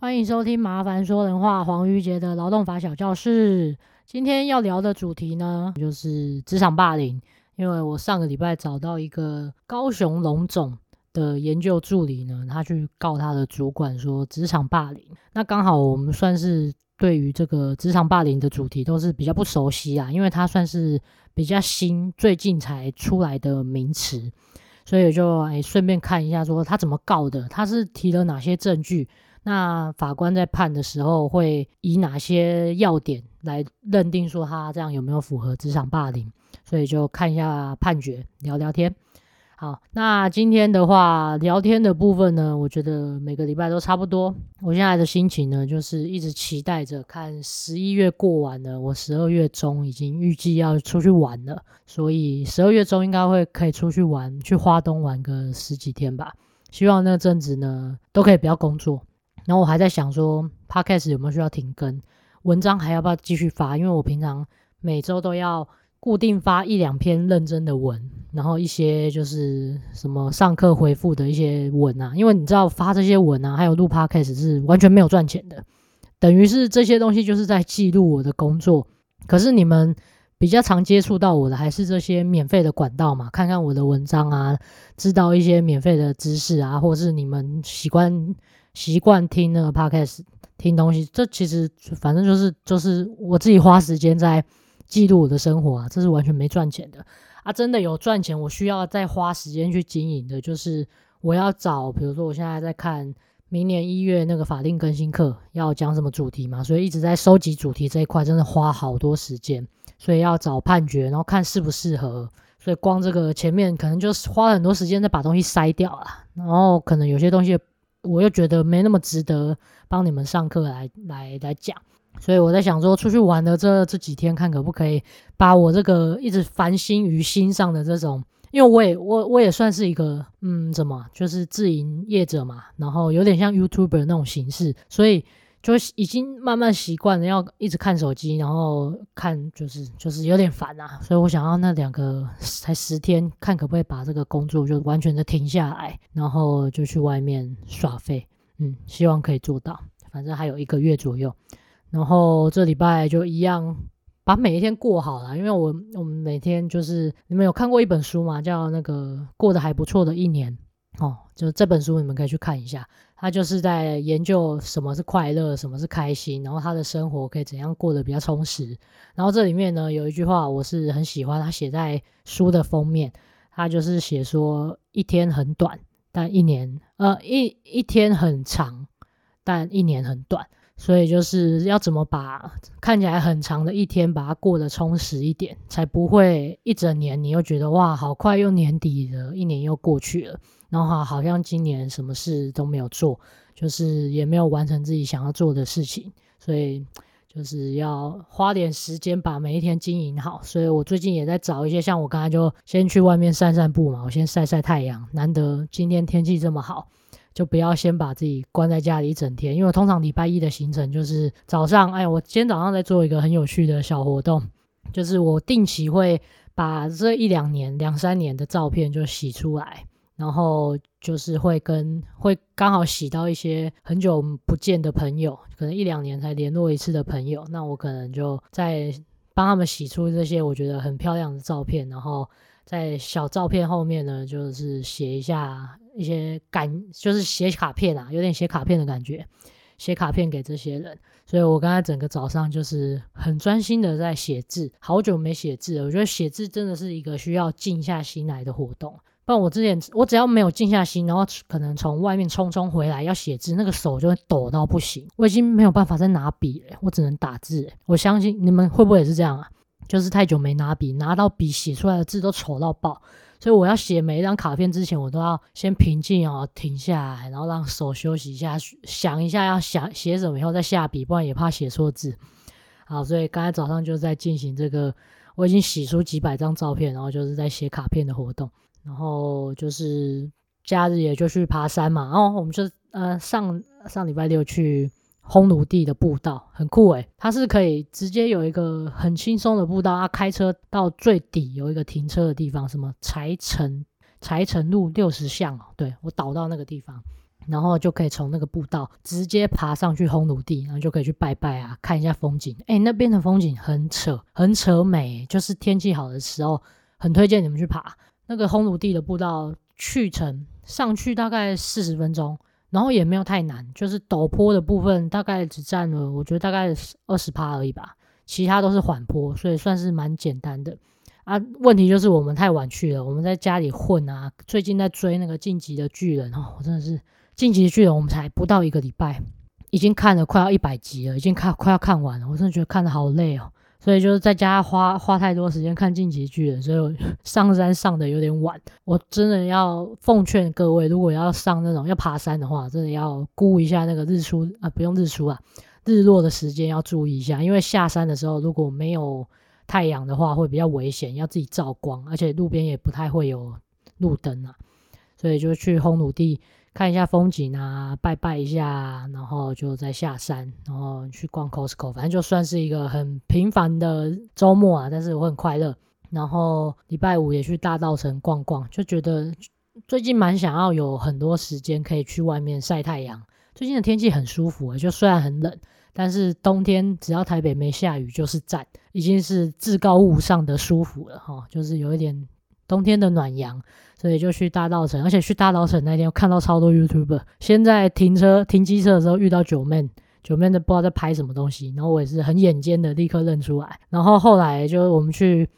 欢迎收听《麻烦说人话》黄瑜杰的劳动法小教室。今天要聊的主题呢，就是职场霸凌。因为我上个礼拜找到一个高雄龙总的研究助理呢，他去告他的主管说职场霸凌。那刚好我们算是对于这个职场霸凌的主题都是比较不熟悉啊，因为他算是比较新，最近才出来的名词，所以就哎顺便看一下说他怎么告的，他是提了哪些证据。那法官在判的时候会以哪些要点来认定说他这样有没有符合职场霸凌？所以就看一下判决，聊聊天。好，那今天的话，聊天的部分呢，我觉得每个礼拜都差不多。我现在的心情呢，就是一直期待着看十一月过完了，我十二月中已经预计要出去玩了，所以十二月中应该会可以出去玩，去花东玩个十几天吧。希望那阵子呢，都可以不要工作。然后我还在想说，Podcast 有没有需要停更？文章还要不要继续发？因为我平常每周都要固定发一两篇认真的文，然后一些就是什么上课回复的一些文啊。因为你知道发这些文啊，还有录 Podcast 是完全没有赚钱的，等于是这些东西就是在记录我的工作。可是你们比较常接触到我的，还是这些免费的管道嘛？看看我的文章啊，知道一些免费的知识啊，或是你们习惯。习惯听那个 podcast 听东西，这其实反正就是就是我自己花时间在记录我的生活啊，这是完全没赚钱的啊！真的有赚钱，我需要再花时间去经营的，就是我要找，比如说我现在在看明年一月那个法定更新课要讲什么主题嘛，所以一直在收集主题这一块，真的花好多时间，所以要找判决，然后看适不适合，所以光这个前面可能就是花很多时间在把东西筛掉了，然后可能有些东西。我又觉得没那么值得帮你们上课来来来讲，所以我在想说，出去玩的这这几天，看可不可以把我这个一直烦心于心上的这种，因为我也我我也算是一个嗯，怎么就是自营业者嘛，然后有点像 YouTuber 那种形式，所以。就已经慢慢习惯了要一直看手机，然后看就是就是有点烦啊，所以我想要那两个才十天，看可不可以把这个工作就完全的停下来，然后就去外面耍废，嗯，希望可以做到。反正还有一个月左右，然后这礼拜就一样把每一天过好了，因为我我们每天就是你们有看过一本书吗？叫那个过得还不错的一年。哦，就这本书你们可以去看一下，他就是在研究什么是快乐，什么是开心，然后他的生活可以怎样过得比较充实。然后这里面呢，有一句话我是很喜欢，他写在书的封面，他就是写说一天很短，但一年呃一一天很长，但一年很短。所以就是要怎么把看起来很长的一天，把它过得充实一点，才不会一整年你又觉得哇，好快又年底了，一年又过去了，然后好像今年什么事都没有做，就是也没有完成自己想要做的事情，所以就是要花点时间把每一天经营好。所以我最近也在找一些，像我刚才就先去外面散散步嘛，我先晒晒太阳，难得今天天气这么好。就不要先把自己关在家里一整天，因为通常礼拜一的行程就是早上，哎，我今天早上在做一个很有趣的小活动，就是我定期会把这一两年、两三年的照片就洗出来，然后就是会跟会刚好洗到一些很久不见的朋友，可能一两年才联络一次的朋友，那我可能就在帮他们洗出这些我觉得很漂亮的照片，然后在小照片后面呢，就是写一下。一些感就是写卡片啊，有点写卡片的感觉，写卡片给这些人。所以我刚才整个早上就是很专心的在写字，好久没写字了。我觉得写字真的是一个需要静下心来的活动。不然我之前我只要没有静下心，然后可能从外面匆匆回来要写字，那个手就会抖到不行。我已经没有办法再拿笔了，我只能打字。我相信你们会不会也是这样啊？就是太久没拿笔，拿到笔写出来的字都丑到爆。所以我要写每一张卡片之前，我都要先平静哦，停下来，然后让手休息一下，想一下要想写什么，以后再下笔，不然也怕写错字。好，所以刚才早上就在进行这个，我已经洗出几百张照片，然后就是在写卡片的活动，然后就是假日也就去爬山嘛，然后我们就呃上上礼拜六去。烘炉地的步道很酷诶，它是可以直接有一个很轻松的步道，它开车到最底有一个停车的地方，什么柴城柴城路六十巷哦，对，我导到那个地方，然后就可以从那个步道直接爬上去烘炉地，然后就可以去拜拜啊，看一下风景。哎，那边的风景很扯，很扯美，就是天气好的时候，很推荐你们去爬那个烘炉地的步道。去程上去大概四十分钟，然后也没有太难，就是陡坡的部分大概只占了，我觉得大概二十趴而已吧，其他都是缓坡，所以算是蛮简单的。啊，问题就是我们太晚去了，我们在家里混啊。最近在追那个进击的巨人哦，我真的是进击的巨人，我们才不到一个礼拜，已经看了快要一百集了，已经看快要看完了，我真的觉得看得好累哦。所以就是在家花花太多时间看进击的巨人，所以我 上山上的有点晚。我真的要奉劝各位，如果要上那种要爬山的话，真的要估一下那个日出啊，不用日出啊，日落的时间要注意一下，因为下山的时候如果没有。太阳的话会比较危险，要自己照光，而且路边也不太会有路灯啊，所以就去烘炉地看一下风景啊，拜拜一下，然后就再下山，然后去逛 Costco，反正就算是一个很平凡的周末啊，但是我很快乐。然后礼拜五也去大稻城逛逛，就觉得最近蛮想要有很多时间可以去外面晒太阳。最近的天气很舒服，就虽然很冷。但是冬天只要台北没下雨就是赞，已经是至高无上的舒服了哈，就是有一点冬天的暖阳，所以就去大稻城，而且去大稻城那天我看到超多 YouTuber，先在停车停机车的时候遇到九妹，九妹都不知道在拍什么东西，然后我也是很眼尖的立刻认出来，然后后来就是我们去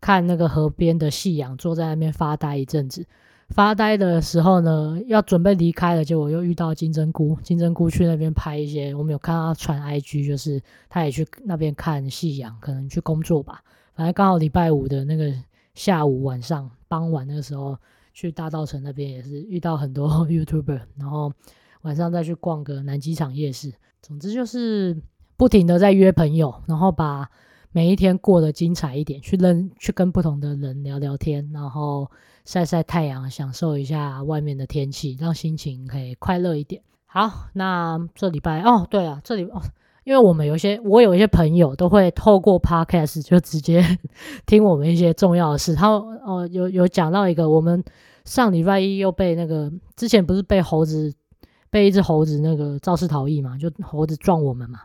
看那个河边的夕阳，坐在那边发呆一阵子。发呆的时候呢，要准备离开了，结果又遇到金针菇。金针菇去那边拍一些，我们有看到他传 IG，就是他也去那边看夕阳，可能去工作吧。反正刚好礼拜五的那个下午、晚上、傍晚那个时候，去大稻埕那边也是遇到很多 YouTuber，然后晚上再去逛个南机场夜市。总之就是不停的在约朋友，然后把每一天过得精彩一点，去认去跟不同的人聊聊天，然后。晒晒太阳，享受一下外面的天气，让心情可以快乐一点。好，那这礼拜哦，对啊，这里哦，因为我们有些，我有一些朋友都会透过 Podcast 就直接 听我们一些重要的事。他哦，有有讲到一个，我们上礼拜一又被那个之前不是被猴子被一只猴子那个肇事逃逸嘛，就猴子撞我们嘛。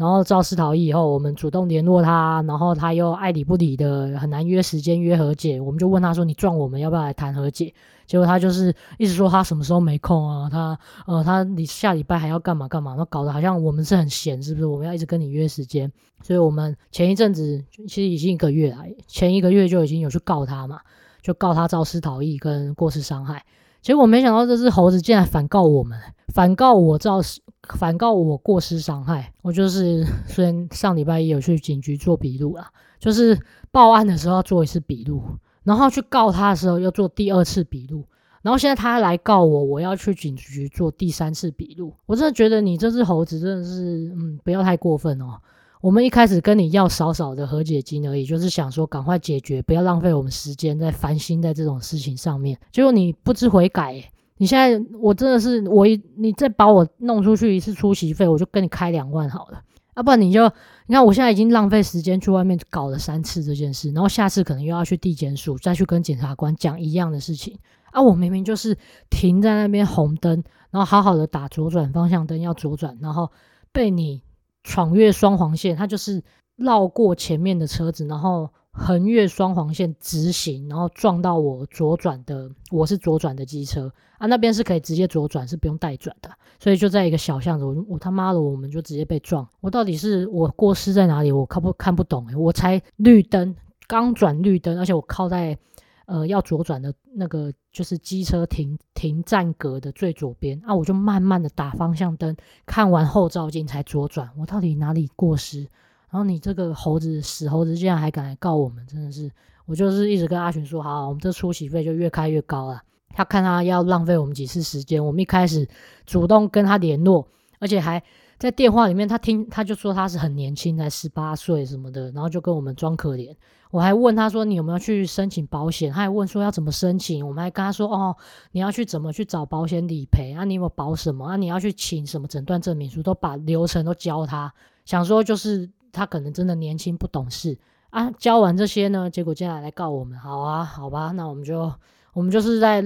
然后肇事逃逸以后，我们主动联络他，然后他又爱理不理的，很难约时间约和解。我们就问他说：“你撞我们，要不要来谈和解？”结果他就是一直说他什么时候没空啊，他呃他你下礼拜还要干嘛干嘛，那搞得好像我们是很闲，是不是？我们要一直跟你约时间。所以我们前一阵子其实已经一个月了，前一个月就已经有去告他嘛，就告他肇事逃逸跟过失伤害。结果没想到这只猴子竟然反告我们，反告我肇事，反告我过失伤害。我就是 虽然上礼拜一有去警局做笔录啦，就是报案的时候要做一次笔录，然后去告他的时候又做第二次笔录，然后现在他来告我，我要去警局做第三次笔录。我真的觉得你这只猴子真的是，嗯，不要太过分哦。我们一开始跟你要少少的和解金而已，就是想说赶快解决，不要浪费我们时间在烦心在这种事情上面。结果你不知悔改，你现在我真的是我一你再把我弄出去一次出席费，我就跟你开两万好了。要不然你就你看我现在已经浪费时间去外面搞了三次这件事，然后下次可能又要去地检署再去跟检察官讲一样的事情啊！我明明就是停在那边红灯，然后好好的打左转方向灯要左转，然后被你。闯越双黄线，他就是绕过前面的车子，然后横越双黄线直行，然后撞到我左转的，我是左转的机车啊，那边是可以直接左转，是不用带转的，所以就在一个小巷子，我我他妈的，我们就直接被撞，我到底是我过失在哪里？我看不看不懂诶，我才绿灯，刚转绿灯，而且我靠在。呃，要左转的那个就是机车停停站格的最左边啊，我就慢慢的打方向灯，看完后照镜才左转。我到底哪里过失？然后你这个猴子死猴子，竟然还敢来告我们，真的是！我就是一直跟阿群说，好，我们这出席费就越开越高了。他看他要浪费我们几次时间，我们一开始主动跟他联络，而且还。在电话里面，他听他就说他是很年轻，才十八岁什么的，然后就跟我们装可怜。我还问他说，你有没有去申请保险？他还问说要怎么申请。我们还跟他说哦，你要去怎么去找保险理赔啊？你有没有保什么啊？你要去请什么诊断证明书？都把流程都教他。想说就是他可能真的年轻不懂事啊。教完这些呢，结果竟然来来告我们。好啊，好吧，那我们就我们就是在。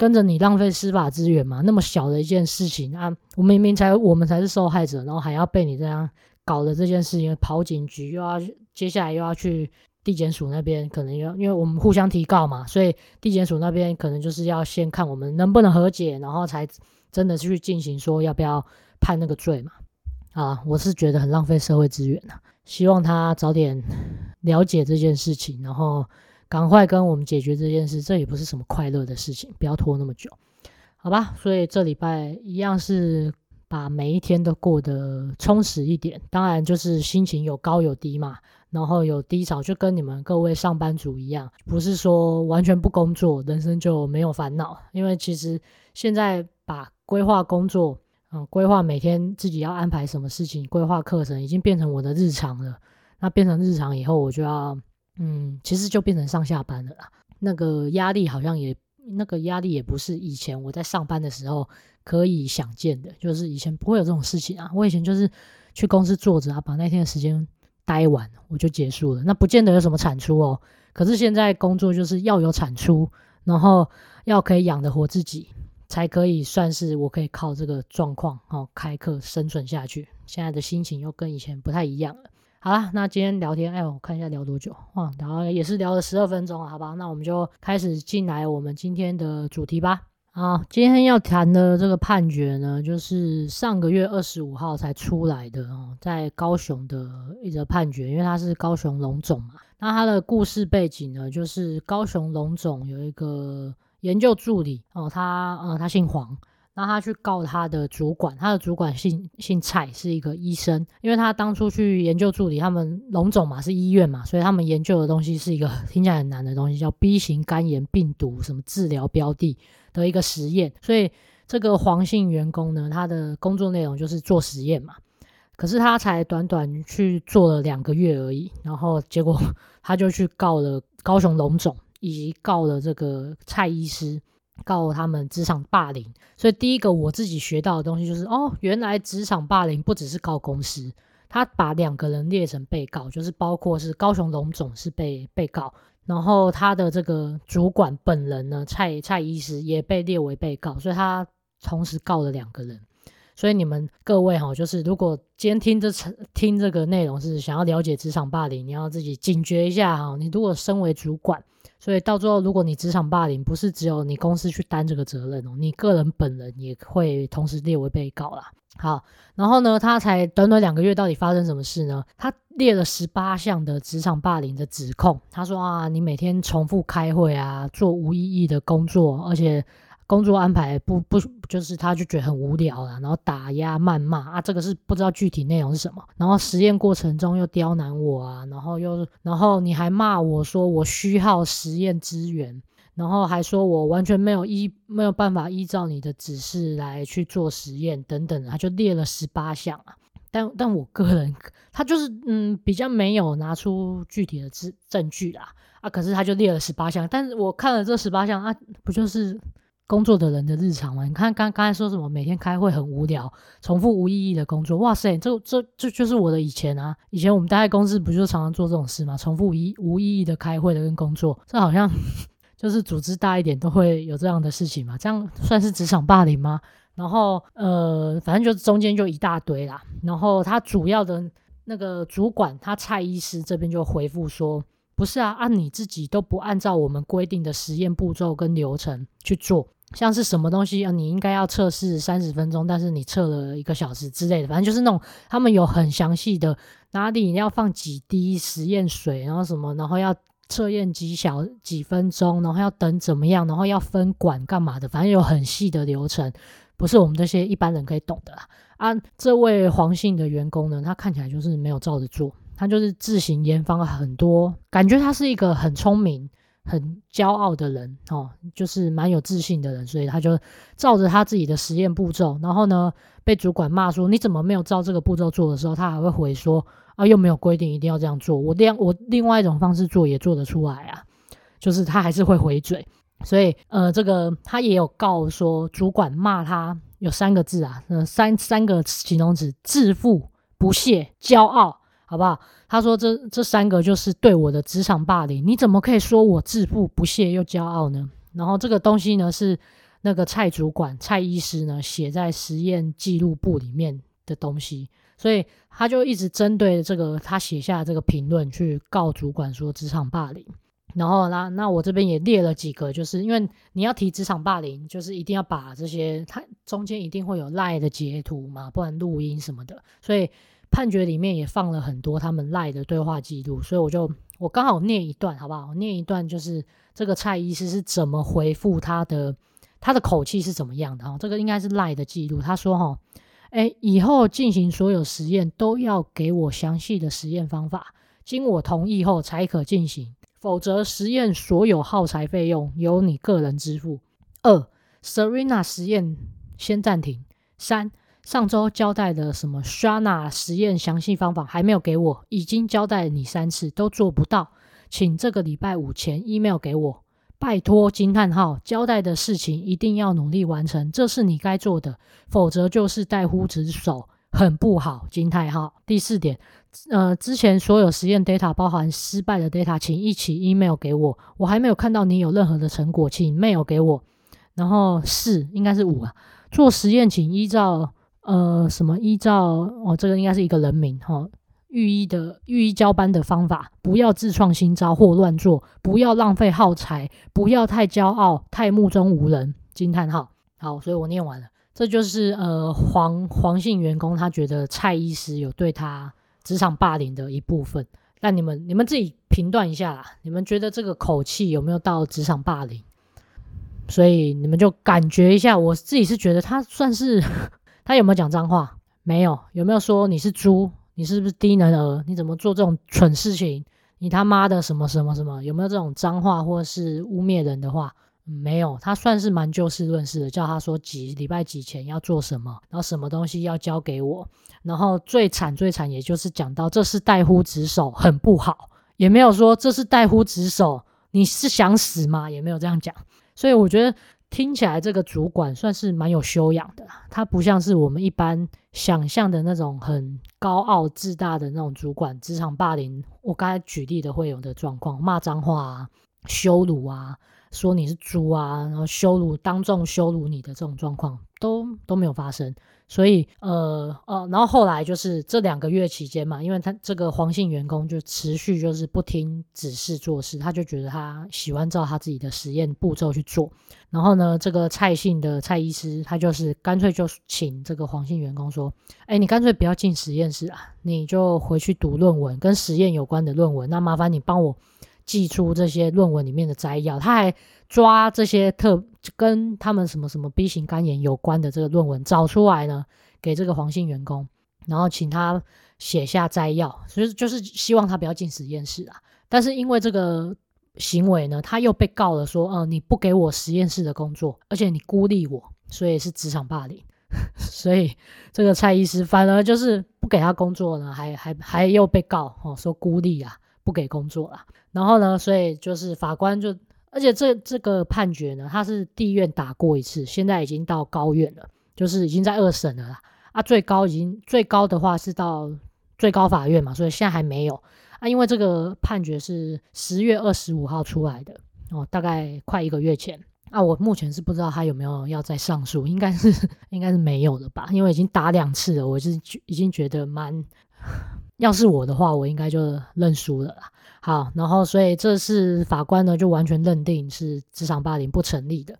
跟着你浪费司法资源嘛？那么小的一件事情啊，我明明才我们才是受害者，然后还要被你这样搞的这件事情，跑警局又要接下来又要去地检署那边，可能要因为我们互相提告嘛，所以地检署那边可能就是要先看我们能不能和解，然后才真的去进行说要不要判那个罪嘛。啊，我是觉得很浪费社会资源呐，希望他早点了解这件事情，然后赶快跟我们解决这件事。这也不是什么快乐的事情，不要拖那么久，好吧？所以这礼拜一样是把每一天都过得充实一点，当然就是心情有高有低嘛，然后有低潮，就跟你们各位上班族一样，不是说完全不工作，人生就没有烦恼，因为其实现在把规划工作。嗯，规划每天自己要安排什么事情，规划课程已经变成我的日常了。那变成日常以后，我就要，嗯，其实就变成上下班了啦。那个压力好像也，那个压力也不是以前我在上班的时候可以想见的，就是以前不会有这种事情啊。我以前就是去公司坐着啊，把那天的时间待完，我就结束了。那不见得有什么产出哦。可是现在工作就是要有产出，然后要可以养得活自己。才可以算是我可以靠这个状况哦开课生存下去。现在的心情又跟以前不太一样了。好啦，那今天聊天，哎，我看一下聊多久啊？然后也是聊了十二分钟，好吧？那我们就开始进来我们今天的主题吧。啊，今天要谈的这个判决呢，就是上个月二十五号才出来的哦，在高雄的一则判决，因为它是高雄龙总嘛。那它的故事背景呢，就是高雄龙总有一个。研究助理哦，他呃，他姓黄，那他去告他的主管，他的主管姓姓蔡，是一个医生，因为他当初去研究助理，他们龙总嘛是医院嘛，所以他们研究的东西是一个听起来很难的东西，叫 B 型肝炎病毒什么治疗标的的一个实验，所以这个黄姓员工呢，他的工作内容就是做实验嘛，可是他才短短去做了两个月而已，然后结果 他就去告了高雄龙总。以及告了这个蔡医师，告他们职场霸凌。所以第一个我自己学到的东西就是，哦，原来职场霸凌不只是告公司，他把两个人列成被告，就是包括是高雄龙总是被被告，然后他的这个主管本人呢，蔡蔡医师也被列为被告，所以他同时告了两个人。所以你们各位哈，就是如果今天听这听这个内容是想要了解职场霸凌，你要自己警觉一下哈。你如果身为主管，所以到最后如果你职场霸凌，不是只有你公司去担这个责任哦，你个人本人也会同时列为被告啦。好，然后呢，他才短短两个月，到底发生什么事呢？他列了十八项的职场霸凌的指控。他说啊，你每天重复开会啊，做无意义的工作，而且。工作安排不不就是他就觉得很无聊啦，然后打压谩骂啊，这个是不知道具体内容是什么。然后实验过程中又刁难我啊，然后又然后你还骂我说我虚耗实验资源，然后还说我完全没有依没有办法依照你的指示来去做实验等等，他就列了十八项啊。但但我个人他就是嗯比较没有拿出具体的证证据啦啊，可是他就列了十八项，但是我看了这十八项啊，不就是。工作的人的日常嘛，你看刚刚才说什么，每天开会很无聊，重复无意义的工作。哇塞，这这这就是我的以前啊！以前我们待在公司不就常常做这种事吗？重复无意无意义的开会的跟工作，这好像 就是组织大一点都会有这样的事情嘛？这样算是职场霸凌吗？然后呃，反正就中间就一大堆啦。然后他主要的那个主管，他蔡医师这边就回复说。不是啊，按你自己都不按照我们规定的实验步骤跟流程去做，像是什么东西啊，你应该要测试三十分钟，但是你测了一个小时之类的，反正就是那种他们有很详细的哪里要放几滴实验水，然后什么，然后要测验几小几分钟，然后要等怎么样，然后要分管干嘛的，反正有很细的流程，不是我们这些一般人可以懂的啦。啊，这位黄姓的员工呢，他看起来就是没有照着做。他就是自行研发了很多，感觉他是一个很聪明、很骄傲的人哦，就是蛮有自信的人，所以他就照着他自己的实验步骤，然后呢，被主管骂说你怎么没有照这个步骤做的时候，他还会回说啊，又没有规定一定要这样做，我另我另外一种方式做也做得出来啊，就是他还是会回嘴，所以呃，这个他也有告说主管骂他有三个字啊，呃，三三个形容词：自负、不屑、骄傲。好不好？他说这这三个就是对我的职场霸凌。你怎么可以说我自负、不屑又骄傲呢？然后这个东西呢是那个蔡主管蔡医师呢写在实验记录簿里面的东西，所以他就一直针对这个他写下的这个评论去告主管说职场霸凌。然后那那我这边也列了几个，就是因为你要提职场霸凌，就是一定要把这些，它中间一定会有赖的截图嘛，不然录音什么的，所以判决里面也放了很多他们赖的对话记录，所以我就我刚好念一段好不好？我念一段就是这个蔡医师是怎么回复他的，他的口气是怎么样的哈？这个应该是赖的记录，他说哈，哎，以后进行所有实验都要给我详细的实验方法，经我同意后才可进行。否则，实验所有耗材费用由你个人支付。二，Serena 实验先暂停。三，上周交代的什么 Shana 实验详细方法还没有给我，已经交代你三次都做不到，请这个礼拜五前 email 给我，拜托！惊叹号，交代的事情一定要努力完成，这是你该做的，否则就是怠忽职守，很不好。惊叹号。第四点。呃，之前所有实验 data 包含失败的 data，请一起 email 给我。我还没有看到你有任何的成果，请 mail 给我。然后四应该是五啊，做实验请依照呃什么依照哦，这个应该是一个人名哈、哦，御医的御医交班的方法，不要自创新招或乱做，不要浪费耗材，不要太骄傲，太目中无人。惊叹号！好，所以我念完了。这就是呃黄黄姓员工他觉得蔡医师有对他。职场霸凌的一部分，那你们你们自己评断一下啦，你们觉得这个口气有没有到职场霸凌？所以你们就感觉一下，我自己是觉得他算是他有没有讲脏话？没有，有没有说你是猪？你是不是低能儿？你怎么做这种蠢事情？你他妈的什么什么什么？有没有这种脏话或者是污蔑人的话？没有，他算是蛮就事论事的，叫他说几礼拜几前要做什么，然后什么东西要交给我，然后最惨最惨，也就是讲到这是怠忽职守，很不好，也没有说这是怠忽职守，你是想死吗？也没有这样讲，所以我觉得听起来这个主管算是蛮有修养的，他不像是我们一般想象的那种很高傲自大的那种主管，职场霸凌，我刚才举例的会有的状况，骂脏话啊，羞辱啊。说你是猪啊，然后羞辱，当众羞辱你的这种状况都都没有发生，所以呃呃，然后后来就是这两个月期间嘛，因为他这个黄姓员工就持续就是不听指示做事，他就觉得他喜欢照他自己的实验步骤去做，然后呢，这个蔡姓的蔡医师他就是干脆就请这个黄姓员工说，哎，你干脆不要进实验室啊，你就回去读论文，跟实验有关的论文，那麻烦你帮我。寄出这些论文里面的摘要，他还抓这些特跟他们什么什么 B 型肝炎有关的这个论文找出来呢，给这个黄姓员工，然后请他写下摘要，所以就是希望他不要进实验室啊。但是因为这个行为呢，他又被告了说，呃，你不给我实验室的工作，而且你孤立我，所以是职场霸凌。所以这个蔡医师反而就是不给他工作呢，还还还又被告哦，说孤立啊。不给工作了，然后呢，所以就是法官就，而且这这个判决呢，他是地院打过一次，现在已经到高院了，就是已经在二审了啦。啊，最高已经最高的话是到最高法院嘛，所以现在还没有啊，因为这个判决是十月二十五号出来的哦，大概快一个月前啊，我目前是不知道他有没有要再上诉，应该是应该是没有了吧，因为已经打两次了，我是已经觉得蛮。要是我的话，我应该就认输了啦。好，然后所以这是法官呢就完全认定是职场霸凌不成立的，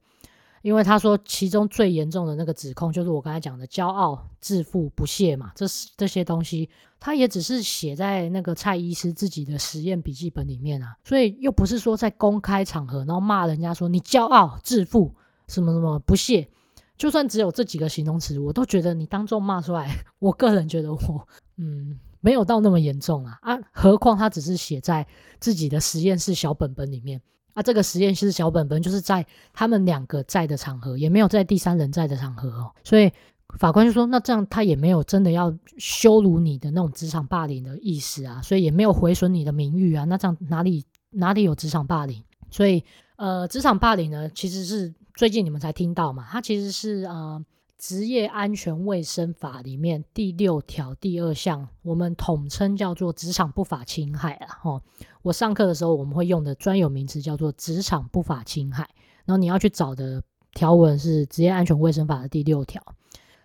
因为他说其中最严重的那个指控就是我刚才讲的骄傲、自负、不屑嘛，这是这些东西，他也只是写在那个蔡医师自己的实验笔记本里面啊，所以又不是说在公开场合然后骂人家说你骄傲、自负什么什么不屑，就算只有这几个形容词，我都觉得你当众骂出来，我个人觉得我嗯。没有到那么严重啊啊！何况他只是写在自己的实验室小本本里面啊。这个实验室小本本就是在他们两个在的场合，也没有在第三人在的场合哦。所以法官就说：“那这样他也没有真的要羞辱你的那种职场霸凌的意思啊，所以也没有毁损你的名誉啊。那这样哪里哪里有职场霸凌？所以呃，职场霸凌呢，其实是最近你们才听到嘛，它其实是呃。”职业安全卫生法里面第六条第二项，我们统称叫做职场不法侵害啊。吼，我上课的时候我们会用的专有名词叫做职场不法侵害。然后你要去找的条文是职业安全卫生法的第六条。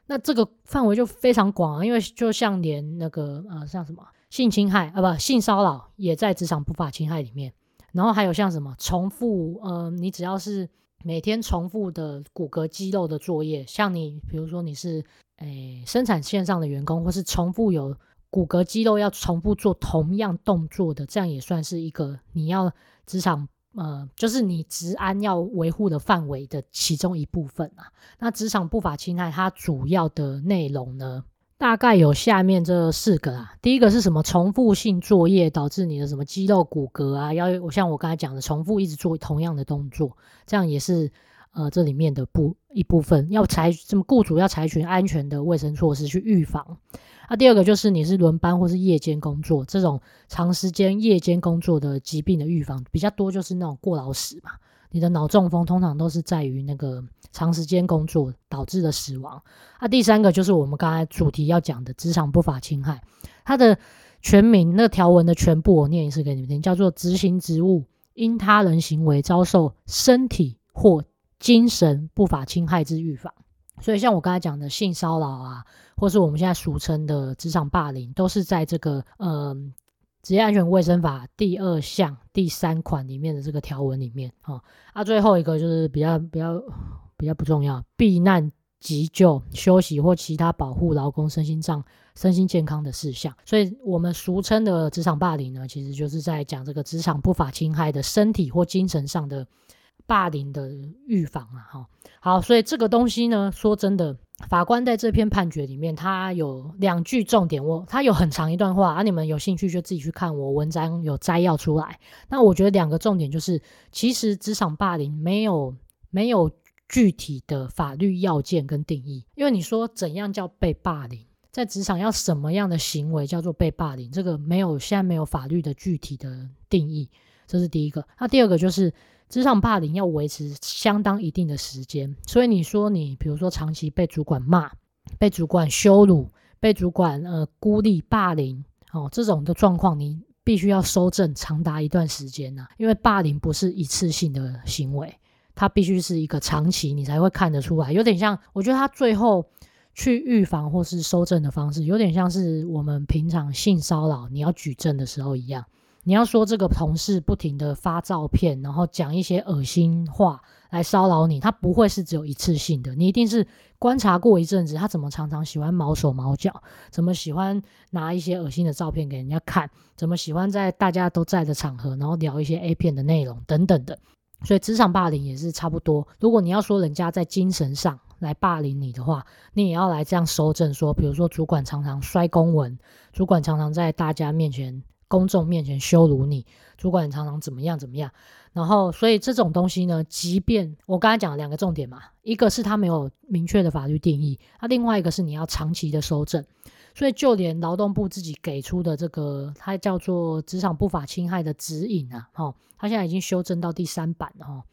那这个范围就非常广啊，因为就像连那个呃，像什么性侵害啊，不性骚扰也在职场不法侵害里面。然后还有像什么重复，呃，你只要是每天重复的骨骼肌肉的作业，像你比如说你是诶生产线上的员工，或是重复有骨骼肌肉要重复做同样动作的，这样也算是一个你要职场。呃，就是你职安要维护的范围的其中一部分啊。那职场不法侵害它主要的内容呢，大概有下面这四个啊。第一个是什么？重复性作业导致你的什么肌肉骨骼啊，要我像我刚才讲的，重复一直做同样的动作，这样也是呃这里面的部一部分，要采什么？雇主要采取安全的卫生措施去预防。那、第二个就是你是轮班或是夜间工作，这种长时间夜间工作的疾病的预防比较多，就是那种过劳死嘛。你的脑中风通常都是在于那个长时间工作导致的死亡。那、啊、第三个就是我们刚才主题要讲的职场不法侵害，它的全名那条文的全部我念一次给你们听，叫做执行职务因他人行为遭受身体或精神不法侵害之预防。所以，像我刚才讲的性骚扰啊，或是我们现在俗称的职场霸凌，都是在这个呃职业安全卫生法第二项第三款里面的这个条文里面啊。啊，最后一个就是比较比较比较不重要，避难、急救、休息或其他保护劳工身心障身心健康的事项。所以我们俗称的职场霸凌呢，其实就是在讲这个职场不法侵害的身体或精神上的。霸凌的预防啊，哈，好，所以这个东西呢，说真的，法官在这篇判决里面，他有两句重点，我他有很长一段话啊，你们有兴趣就自己去看我文章有摘要出来。那我觉得两个重点就是，其实职场霸凌没有没有具体的法律要件跟定义，因为你说怎样叫被霸凌，在职场要什么样的行为叫做被霸凌，这个没有现在没有法律的具体的定义，这是第一个。那第二个就是。职场霸凌要维持相当一定的时间，所以你说你比如说长期被主管骂、被主管羞辱、被主管呃孤立霸凌哦，这种的状况，你必须要收正长达一段时间呐、因为霸凌不是一次性的行为，它必须是一个长期，你才会看得出来。有点像，我觉得他最后去预防或是收正的方式，有点像是我们平常性骚扰你要举证的时候一样。你要说这个同事不停地发照片，然后讲一些恶心话来骚扰你，他不会是只有一次性的，你一定是观察过一阵子，他怎么常常喜欢毛手毛脚，怎么喜欢拿一些恶心的照片给人家看，怎么喜欢在大家都在的场合，然后聊一些 A 片的内容等等的。所以职场霸凌也是差不多。如果你要说人家在精神上来霸凌你的话，你也要来这样收证说，比如说主管常常摔公文，主管常常在大家面前。公众面前羞辱你，主管常常怎么样怎么样，然后所以这种东西呢，即便我刚才讲了两个重点嘛，一个是它没有明确的法律定义，那另外一个是你要长期的收证，所以就连劳动部自己给出的这个，它叫做职场不法侵害的指引啊，哈，它现在已经修正到第三版了哈，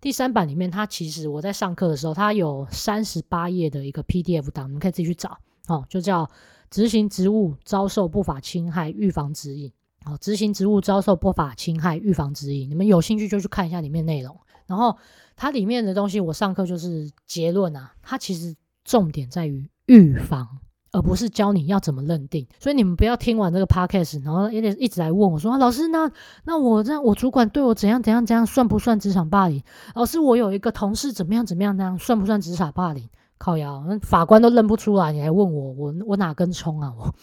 第三版里面它其实我在上课的时候，它有三十八页的一个 PDF 档，你们可以自己去找，哦，就叫执行职务遭受不法侵害预防指引。好，执行职务遭受不法侵害预防指引，你们有兴趣就去看一下里面内容。然后它里面的东西，我上课就是结论啊，它其实重点在于预防，而不是教你要怎么认定。所以你们不要听完这个 podcast，然后也得一直来问我说：“、老师，那那我这样，我主管对我怎样怎样怎样，算不算职场霸凌？老师，我有一个同事怎么样怎么样，那样算不算职场霸凌？靠腰，法官都认不出来，你还问我，我我哪根葱啊我？”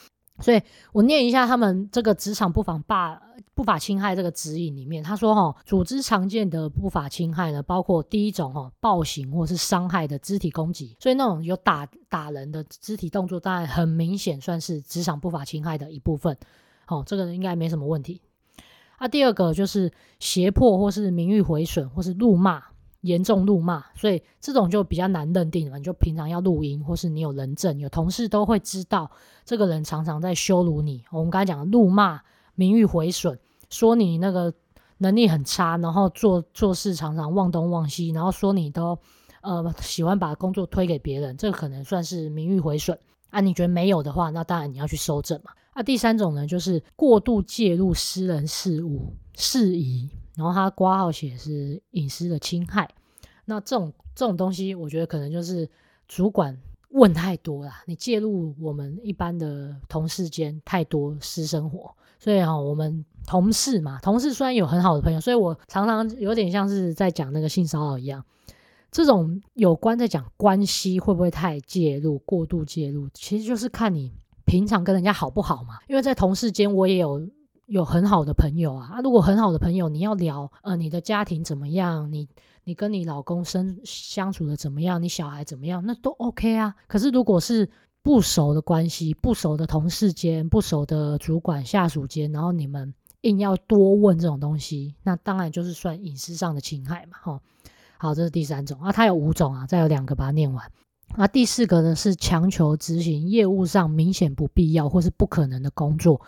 所以我念一下他们这个职场不法霸不法侵害这个指引里面，他说哈，组织常见的不法侵害呢，包括第一种哈，暴行或是伤害的肢体攻击，所以那种有打打人的肢体动作，当然很明显算是职场不法侵害的一部分。好，这个应该没什么问题。啊，第二个就是胁迫或是名誉毁损或是辱骂。严重辱骂，所以这种就比较难认定了。你就平常要录音，或是你有人证，有同事都会知道这个人常常在羞辱你。我们刚才讲的辱骂、名誉毁损，说你那个能力很差，然后做做事常常忘东忘西，然后说你都呃喜欢把工作推给别人，这可能算是名誉毁损。啊，你觉得没有的话，那当然你要去搜证嘛。啊，第三种呢，就是过度介入私人事务事宜。然后他挂号写是隐私的侵害，那这种这种东西，我觉得可能就是主管问太多了，你介入我们一般的同事间太多私生活，所以哈，我们同事嘛，同事虽然有很好的朋友，所以我常常有点像是在讲那个性骚扰一样。这种有关在讲关系会不会太介入、过度介入，其实就是看你平常跟人家好不好嘛。因为在同事间，我也有有很好的朋友啊。如果很好的朋友，你要聊呃你的家庭怎么样，你你跟你老公生相处的怎么样，你小孩怎么样，那都 OK 啊。可是如果是不熟的关系、不熟的同事间、不熟的主管下属间，然后你们硬要多问这种东西，那当然就是算隐私上的侵害嘛，齁。好，这是第三种啊，它有五种啊，再有两个把它念完。啊，第四个呢是强求执行业务上明显不必要或是不可能的工作，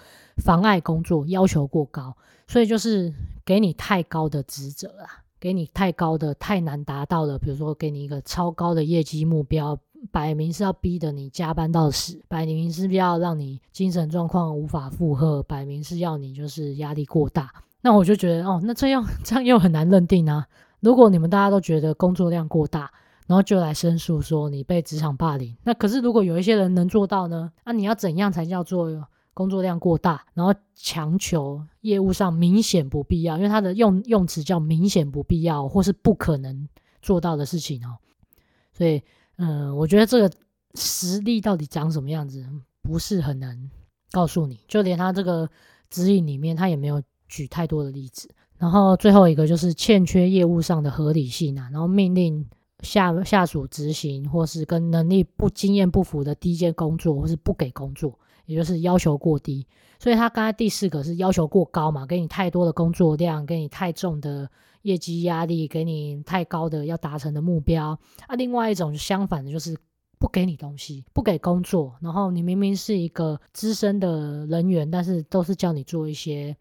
妨碍工作，要求过高，所以就是给你太高的职责啊，给你太高的、太难达到的，比如说给你一个超高的业绩目标，摆明是要逼得你加班到死，摆明是要让你精神状况无法负荷，摆明是要你就是压力过大。那我就觉得哦，那这样这样又很难认定啊。如果你们大家都觉得工作量过大，然后就来申诉说你被职场霸凌，那可是如果有一些人能做到呢？那、啊、你要怎样才叫做工作量过大？然后强求业务上明显不必要，因为他的用用词叫明显不必要或是不可能做到的事情哦。所以，嗯、我觉得这个实力到底长什么样子，不是很难告诉你。就连他这个指引里面，他也没有举太多的例子。然后最后一个就是欠缺业务上的合理性啊，然后命令下下属执行，或是跟能力不经验不符的低阶工作，或是不给工作，也就是要求过低。所以他刚才第四个是要求过高嘛，给你太多的工作量，给你太重的业绩压力，给你太高的要达成的目标。啊，另外一种相反的就是不给你东西，不给工作，然后你明明是一个资深的人员，但是都是叫你做一些。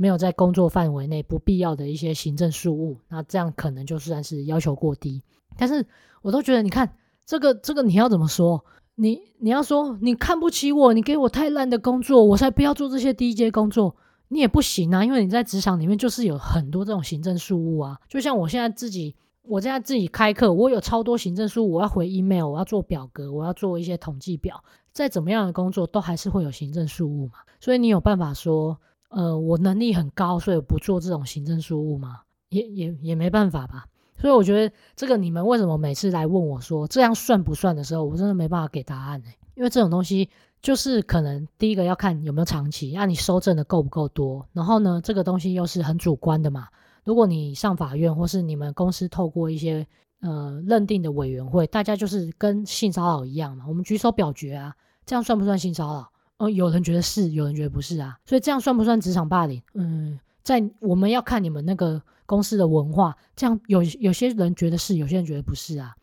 没有在工作范围内不必要的一些行政事务，那这样可能就算是要求过低。但是我都觉得，你看这个这个你要怎么说？你你要说你看不起我，你给我太烂的工作，我才不要做这些低阶工作，你也不行啊。因为你在职场里面就是有很多这种行政事务啊。就像我现在自己，我现在自己开课，我有超多行政事务，我要回 email，我要做表格，我要做一些统计表。再怎么样的工作，都还是会有行政事务嘛。所以你有办法说？呃，我能力很高，所以我不做这种行政事务嘛，也也也没办法吧。所以我觉得这个你们为什么每次来问我说这样算不算的时候，我真的没办法给答案呢？因为这种东西就是可能第一个要看有没有长期，那、你收证的够不够多。然后呢，这个东西又是很主观的嘛。如果你上法院，或是你们公司透过一些呃认定的委员会，大家就是跟性骚扰一样嘛，我们举手表决啊，这样算不算性骚扰？哦，有人觉得是，有人觉得不是啊，所以这样算不算职场霸凌？嗯，在我们要看你们那个公司的文化，这样有有些人觉得是，有些人觉得不是啊，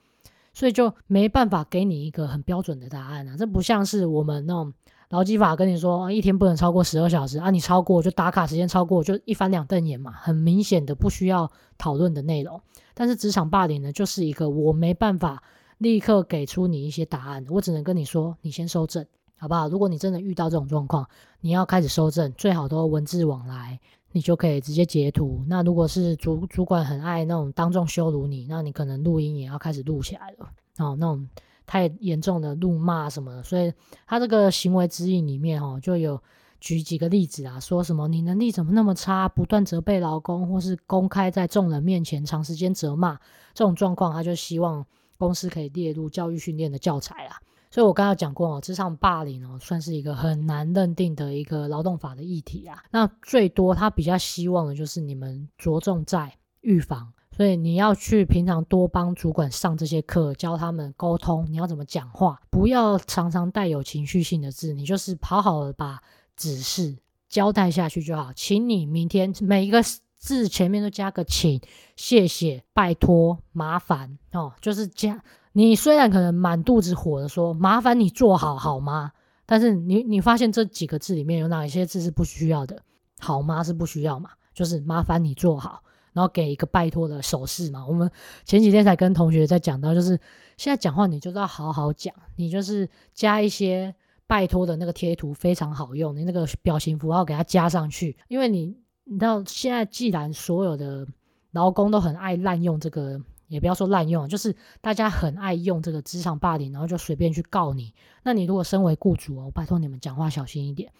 所以就没办法给你一个很标准的答案啊。这不像是我们那种劳基法跟你说，一天不能超过十二小时啊，你超过就打卡时间超过就一翻两瞪眼嘛，很明显的不需要讨论的内容。但是职场霸凌呢，就是一个我没办法立刻给出你一些答案，我只能跟你说，你先收证。好不好？如果你真的遇到这种状况，你要开始收证，最好都文字往来，你就可以直接截图。那如果是主主管很爱那种当众羞辱你，那你可能录音也要开始录起来了。哦，那种太严重的怒骂什么的，所以他这个行为指引里面哦，就有举几个例子啊，说什么你能力怎么那么差，不断责备劳工，或是公开在众人面前长时间责骂这种状况，他就希望公司可以列入教育训练的教材啊。所以我刚刚讲过哦，职场霸凌哦，算是一个很难认定的一个劳动法的议题啊。那最多他比较希望的就是你们着重在预防，所以你要去平常多帮主管上这些课，教他们沟通，你要怎么讲话，不要常常带有情绪性的字，你就是好好的把指示交代下去就好。请你明天每一个字前面都加个请、谢谢、拜托、麻烦哦，就是加。你虽然可能满肚子火的说，麻烦你做好好吗？但是你你发现这几个字里面有哪一些字是不需要的？好吗是不需要嘛？就是麻烦你做好，然后给一个拜托的手势嘛。我们前几天才跟同学在讲到，就是现在讲话你就是要好好讲，你就是加一些拜托的那个贴图非常好用，你那个表情符号给它加上去，因为你你知道现在既然所有的劳工都很爱滥用这个。也不要说滥用，就是大家很爱用这个职场霸凌，然后就随便去告你。那你如果身为雇主哦，拜托你们讲话小心一点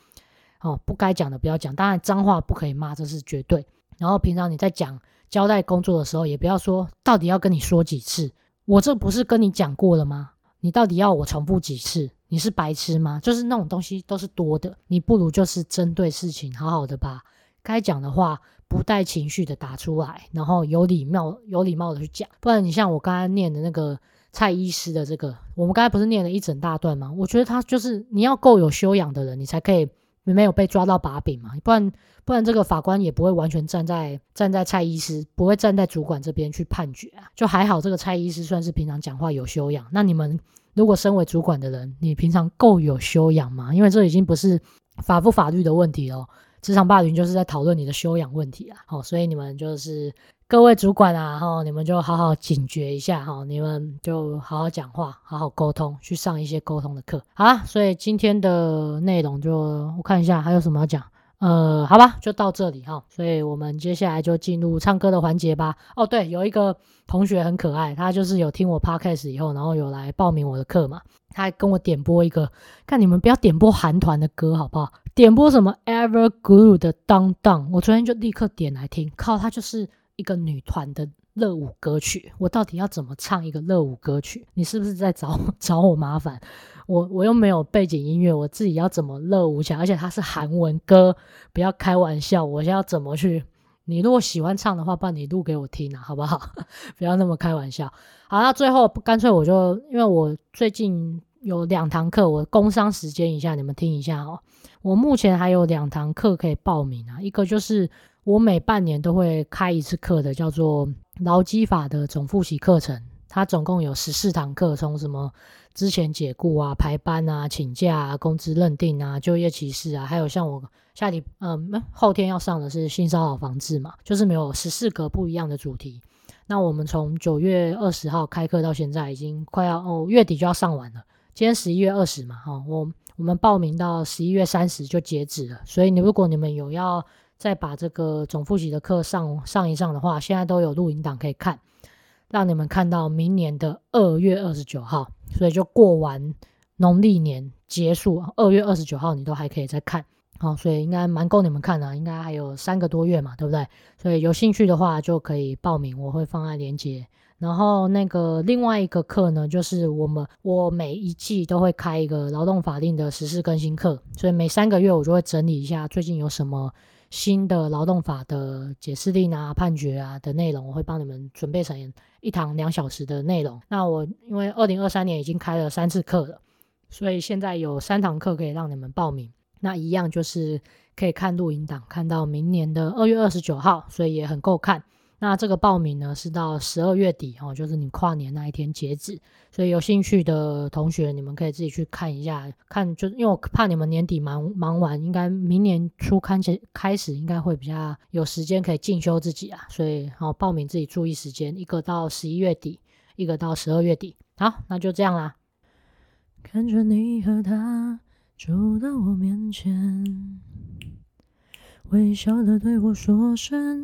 哦，不该讲的不要讲，当然脏话不可以骂，这是绝对。然后平常你在讲交代工作的时候，也不要说到底要跟你说几次，我这不是跟你讲过了吗？你到底要我重复几次？你是白痴吗？就是那种东西都是多的，你不如就是针对事情，好好的把该讲的话。不带情绪的打出来，然后有礼貌、有礼貌的去讲，不然你像我刚才念的那个蔡医师的这个，我们刚才不是念了一整大段吗？我觉得他就是你要够有修养的人，你才可以没有被抓到把柄嘛，不然不然这个法官也不会完全站在站在蔡医师，不会站在主管这边去判决啊。就还好，这个蔡医师算是平常讲话有修养。那你们如果身为主管的人，你平常够有修养吗？因为这已经不是法不法律的问题了。职场霸凌就是在讨论你的修养问题啊，好，所以你们就是各位主管啊，哈，你们就好好警觉一下哈，你们就好好讲话，好好沟通，去上一些沟通的课，好啦，所以今天的内容就我看一下还有什么要讲。呃，好吧，就到这里哈。所以我们接下来就进入唱歌的环节吧。哦，对，有一个同学很可爱，他就是有听我 podcast 以后，然后有来报名我的课嘛。他还跟我点播一个，看你们不要点播韩团的歌好不好？点播什么 Everglow 的当当我昨天就立刻点来听。靠，他就是一个女团的热舞歌曲。我到底要怎么唱一个热舞歌曲？你是不是在找 找我麻烦？我我又没有背景音乐，我自己要怎么热舞起来？而且它是韩文歌，不要开玩笑！我现在要怎么去？你如果喜欢唱的话，不然你录给我听啊，好不好？不要那么开玩笑。好，那最后干脆我就，因为我最近有两堂课，我工商时间一下，你们听一下哦。我目前还有两堂课可以报名啊，一个就是我每半年都会开一次课的，叫做劳基法的总复习课程。它总共有十四堂课，从什么之前解雇啊、排班啊、请假啊、工资认定啊、就业歧视啊，还有像我下礼嗯后天要上的是性骚扰防治嘛，就是没有十四个不一样的主题。那我们从九月二十号开课到现在，已经快要哦月底就要上完了。今天十一月二十嘛，哈，我我们报名到十一月三十就截止了。所以你如果你们有要再把这个总复习的课上上一上的话，现在都有录影档可以看。让你们看到明年的二月二十九号，所以就过完农历年结束，二月二十九号你都还可以再看，好，所以应该蛮够你们看的，应该还有三个多月嘛，对不对？所以有兴趣的话就可以报名，我会放在链接。然后那个另外一个课呢，就是我们我每一季都会开一个劳动法令的时事更新课，所以每三个月我就会整理一下最近有什么。新的劳动法的解释令啊、判决啊的内容，我会帮你们准备成一堂两小时的内容。那我因为二零二三年已经开了三次课了，所以现在有三堂课可以让你们报名。那一样就是可以看录影档，看到明年的二月二十九号，所以也很够看。那这个报名呢是到十二月底哦，就是你跨年那一天截止，所以有兴趣的同学你们可以自己去看一下，看就因为我怕你们年底忙忙完，应该明年初开始开始应该会比较有时间可以进修自己啊，所以好报名自己注意时间，一个到十一月底，一个到十二月底，好，那就这样啦。看着你和他走到我面前，微笑的对我说声。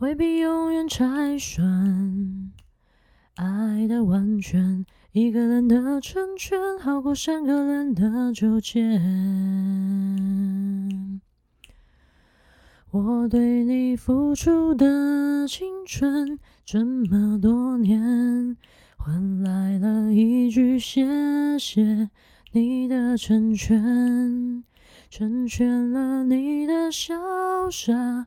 未必永远拆穿爱的完全，一个人的成全好过三个人的纠结。我对你付出的青春这么多年，换来了一句谢谢你的成全，成全了你的潇洒。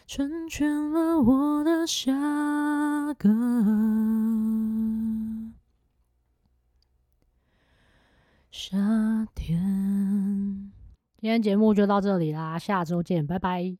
成全了我的下个夏天。今天节目就到这里啦，下周见，拜拜。